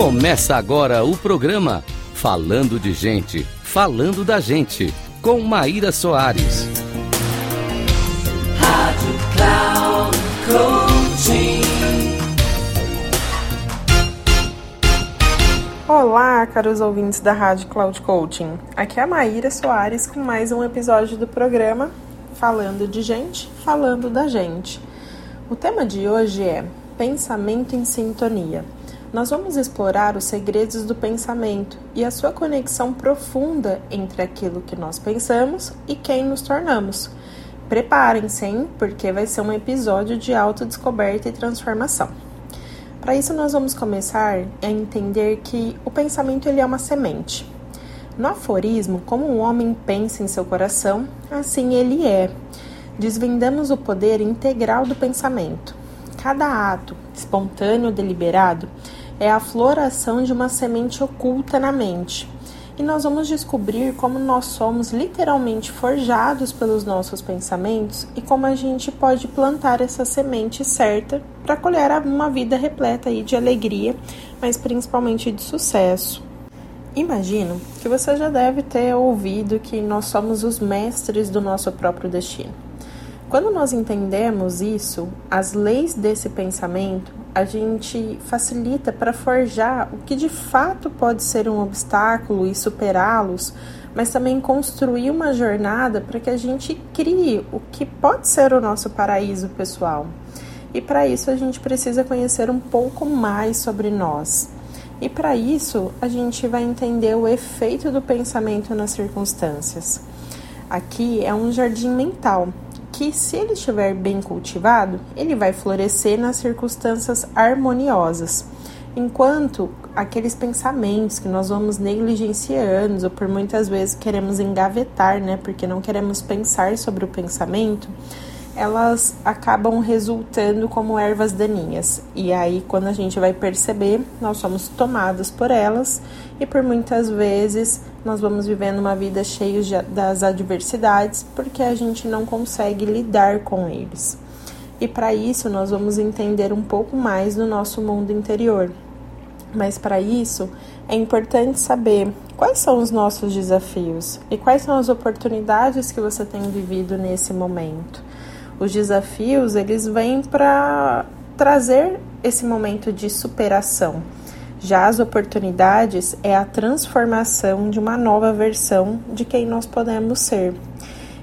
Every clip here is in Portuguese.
Começa agora o programa Falando de Gente, Falando da Gente, com Maíra Soares. Rádio Cloud Coaching. Olá, caros ouvintes da Rádio Cloud Coaching. Aqui é a Maíra Soares com mais um episódio do programa Falando de Gente, Falando da Gente. O tema de hoje é Pensamento em Sintonia nós vamos explorar os segredos do pensamento e a sua conexão profunda entre aquilo que nós pensamos e quem nos tornamos. Preparem-se, hein? Porque vai ser um episódio de autodescoberta e transformação. Para isso, nós vamos começar a entender que o pensamento ele é uma semente. No aforismo, como um homem pensa em seu coração, assim ele é. Desvendamos o poder integral do pensamento. Cada ato, espontâneo, deliberado, é a floração de uma semente oculta na mente. E nós vamos descobrir como nós somos literalmente forjados pelos nossos pensamentos e como a gente pode plantar essa semente certa para colher uma vida repleta aí de alegria, mas principalmente de sucesso. Imagino que você já deve ter ouvido que nós somos os mestres do nosso próprio destino. Quando nós entendemos isso, as leis desse pensamento, a gente facilita para forjar o que de fato pode ser um obstáculo e superá-los, mas também construir uma jornada para que a gente crie o que pode ser o nosso paraíso pessoal. E para isso a gente precisa conhecer um pouco mais sobre nós. E para isso a gente vai entender o efeito do pensamento nas circunstâncias. Aqui é um jardim mental que, se ele estiver bem cultivado, ele vai florescer nas circunstâncias harmoniosas. Enquanto aqueles pensamentos que nós vamos negligenciando ou por muitas vezes queremos engavetar, né, porque não queremos pensar sobre o pensamento, elas acabam resultando como ervas daninhas. E aí, quando a gente vai perceber, nós somos tomados por elas e por muitas vezes nós vamos vivendo uma vida cheia das adversidades porque a gente não consegue lidar com eles. E para isso, nós vamos entender um pouco mais do nosso mundo interior. Mas para isso, é importante saber quais são os nossos desafios e quais são as oportunidades que você tem vivido nesse momento. Os desafios, eles vêm para trazer esse momento de superação. Já as oportunidades é a transformação de uma nova versão de quem nós podemos ser.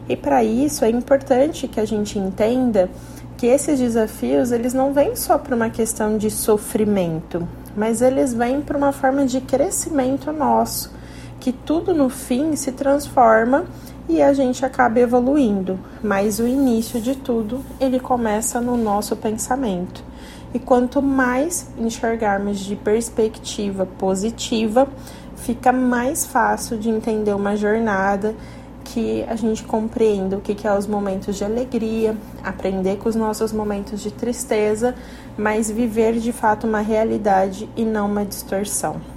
E para isso é importante que a gente entenda que esses desafios eles não vêm só por uma questão de sofrimento, mas eles vêm por uma forma de crescimento nosso, que tudo no fim se transforma e a gente acaba evoluindo, mas o início de tudo, ele começa no nosso pensamento. E quanto mais enxergarmos de perspectiva positiva, fica mais fácil de entender uma jornada que a gente compreenda o que é os momentos de alegria, aprender com os nossos momentos de tristeza, mas viver de fato uma realidade e não uma distorção.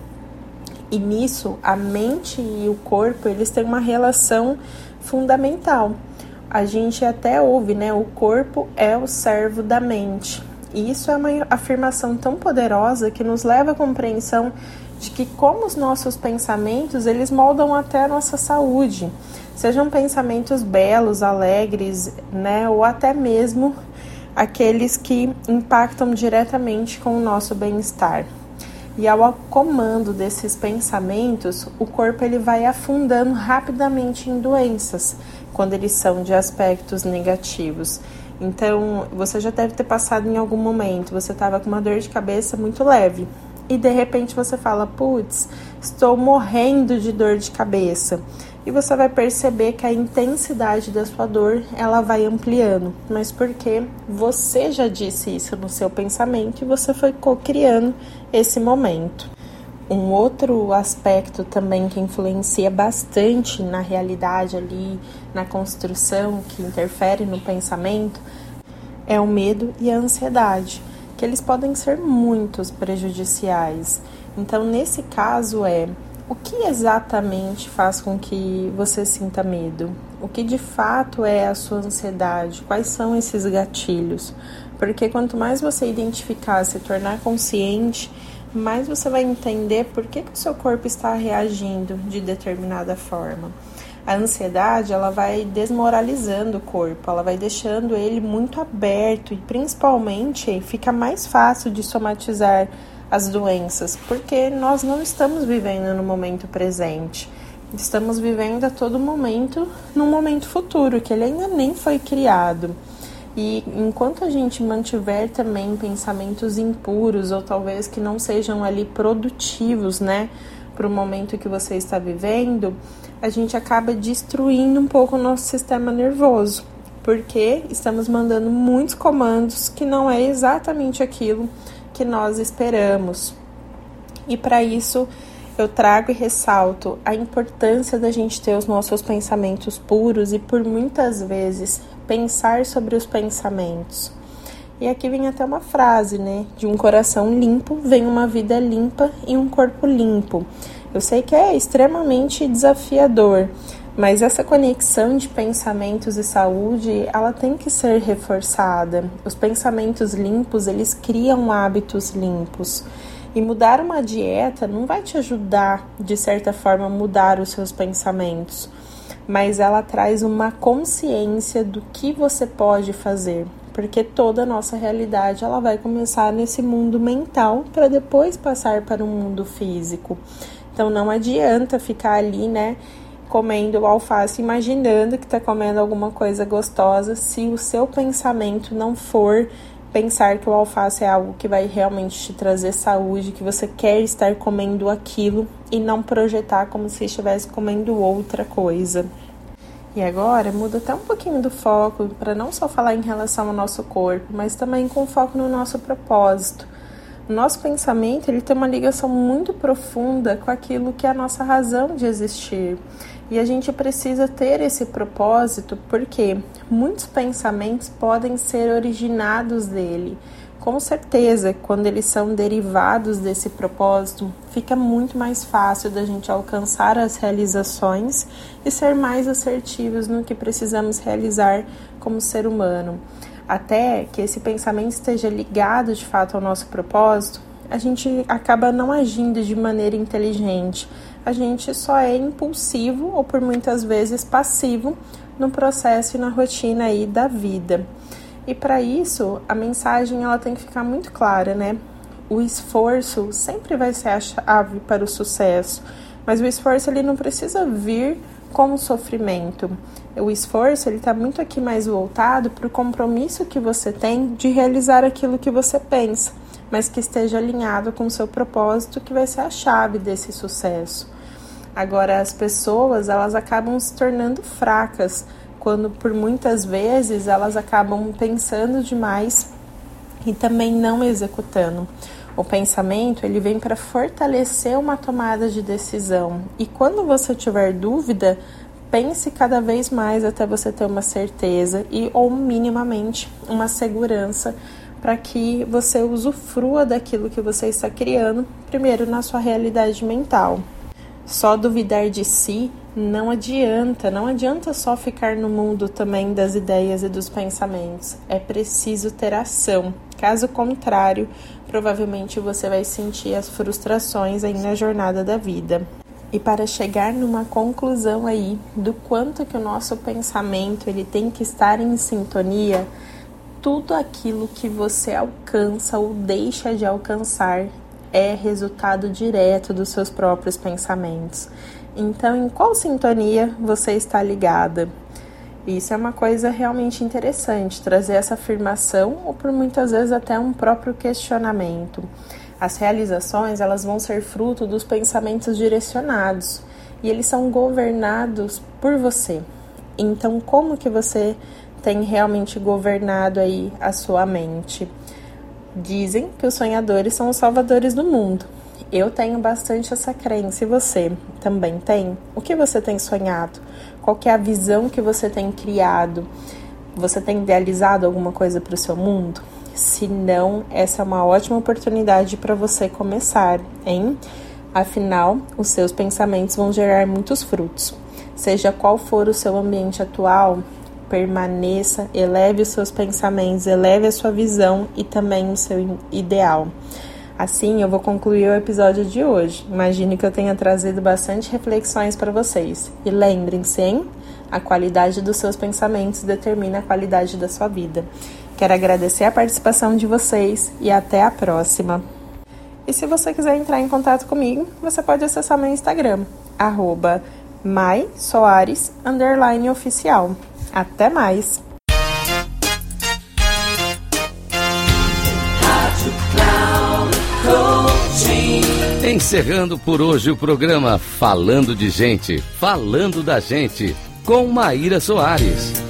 E nisso, a mente e o corpo, eles têm uma relação fundamental. A gente até ouve, né? O corpo é o servo da mente. E isso é uma afirmação tão poderosa que nos leva à compreensão de que como os nossos pensamentos, eles moldam até a nossa saúde. Sejam pensamentos belos, alegres, né, ou até mesmo aqueles que impactam diretamente com o nosso bem-estar. E ao comando desses pensamentos, o corpo ele vai afundando rapidamente em doenças, quando eles são de aspectos negativos. Então, você já deve ter passado em algum momento, você estava com uma dor de cabeça muito leve, e de repente você fala: "Putz, estou morrendo de dor de cabeça" e você vai perceber que a intensidade da sua dor ela vai ampliando, mas porque você já disse isso no seu pensamento e você foi co-criando esse momento. Um outro aspecto também que influencia bastante na realidade ali, na construção, que interfere no pensamento, é o medo e a ansiedade, que eles podem ser muitos prejudiciais. Então, nesse caso é o que exatamente faz com que você sinta medo? O que de fato é a sua ansiedade? Quais são esses gatilhos? Porque quanto mais você identificar, se tornar consciente mais você vai entender por que, que o seu corpo está reagindo de determinada forma. A ansiedade, ela vai desmoralizando o corpo, ela vai deixando ele muito aberto e principalmente fica mais fácil de somatizar as doenças, porque nós não estamos vivendo no momento presente. Estamos vivendo a todo momento num momento futuro que ele ainda nem foi criado. E enquanto a gente mantiver também pensamentos impuros ou talvez que não sejam ali produtivos, né, para o momento que você está vivendo, a gente acaba destruindo um pouco o nosso sistema nervoso, porque estamos mandando muitos comandos que não é exatamente aquilo que nós esperamos. E para isso, eu trago e ressalto a importância da gente ter os nossos pensamentos puros e por muitas vezes pensar sobre os pensamentos. E aqui vem até uma frase, né? De um coração limpo vem uma vida limpa e um corpo limpo. Eu sei que é extremamente desafiador, mas essa conexão de pensamentos e saúde, ela tem que ser reforçada. Os pensamentos limpos, eles criam hábitos limpos. E mudar uma dieta não vai te ajudar, de certa forma, a mudar os seus pensamentos mas ela traz uma consciência do que você pode fazer, porque toda a nossa realidade ela vai começar nesse mundo mental para depois passar para o mundo físico. Então não adianta ficar ali, né, comendo alface imaginando que está comendo alguma coisa gostosa se o seu pensamento não for pensar que o alface é algo que vai realmente te trazer saúde, que você quer estar comendo aquilo e não projetar como se estivesse comendo outra coisa. E agora muda até um pouquinho do foco para não só falar em relação ao nosso corpo, mas também com foco no nosso propósito. O nosso pensamento ele tem uma ligação muito profunda com aquilo que é a nossa razão de existir. E a gente precisa ter esse propósito porque muitos pensamentos podem ser originados dele. Com certeza, quando eles são derivados desse propósito, fica muito mais fácil da gente alcançar as realizações e ser mais assertivos no que precisamos realizar como ser humano. Até que esse pensamento esteja ligado de fato ao nosso propósito, a gente acaba não agindo de maneira inteligente a gente só é impulsivo ou por muitas vezes passivo no processo e na rotina aí da vida. E para isso, a mensagem ela tem que ficar muito clara, né? O esforço sempre vai ser a chave para o sucesso, mas o esforço ele não precisa vir como sofrimento. O esforço ele está muito aqui mais voltado para o compromisso que você tem de realizar aquilo que você pensa mas que esteja alinhado com o seu propósito, que vai ser a chave desse sucesso. Agora, as pessoas, elas acabam se tornando fracas quando por muitas vezes elas acabam pensando demais e também não executando. O pensamento, ele vem para fortalecer uma tomada de decisão. E quando você tiver dúvida, pense cada vez mais até você ter uma certeza e ou minimamente uma segurança para que você usufrua daquilo que você está criando, primeiro na sua realidade mental. Só duvidar de si não adianta, não adianta só ficar no mundo também das ideias e dos pensamentos. É preciso ter ação. Caso contrário, provavelmente você vai sentir as frustrações aí na jornada da vida. E para chegar numa conclusão aí do quanto que o nosso pensamento ele tem que estar em sintonia, tudo aquilo que você alcança ou deixa de alcançar é resultado direto dos seus próprios pensamentos. Então, em qual sintonia você está ligada? Isso é uma coisa realmente interessante, trazer essa afirmação ou por muitas vezes até um próprio questionamento. As realizações, elas vão ser fruto dos pensamentos direcionados e eles são governados por você. Então, como que você tem realmente governado aí a sua mente. Dizem que os sonhadores são os salvadores do mundo. Eu tenho bastante essa crença e você também tem? O que você tem sonhado? Qual é a visão que você tem criado? Você tem idealizado alguma coisa para o seu mundo? Se não, essa é uma ótima oportunidade para você começar, hein? Afinal, os seus pensamentos vão gerar muitos frutos. Seja qual for o seu ambiente atual, permaneça, eleve os seus pensamentos, eleve a sua visão e também o seu ideal. Assim, eu vou concluir o episódio de hoje. Imagino que eu tenha trazido bastante reflexões para vocês. E lembrem-se, hein? A qualidade dos seus pensamentos determina a qualidade da sua vida. Quero agradecer a participação de vocês e até a próxima. E se você quiser entrar em contato comigo, você pode acessar meu Instagram, arroba. Até mais! Encerrando por hoje o programa Falando de Gente, Falando da Gente, com Maíra Soares.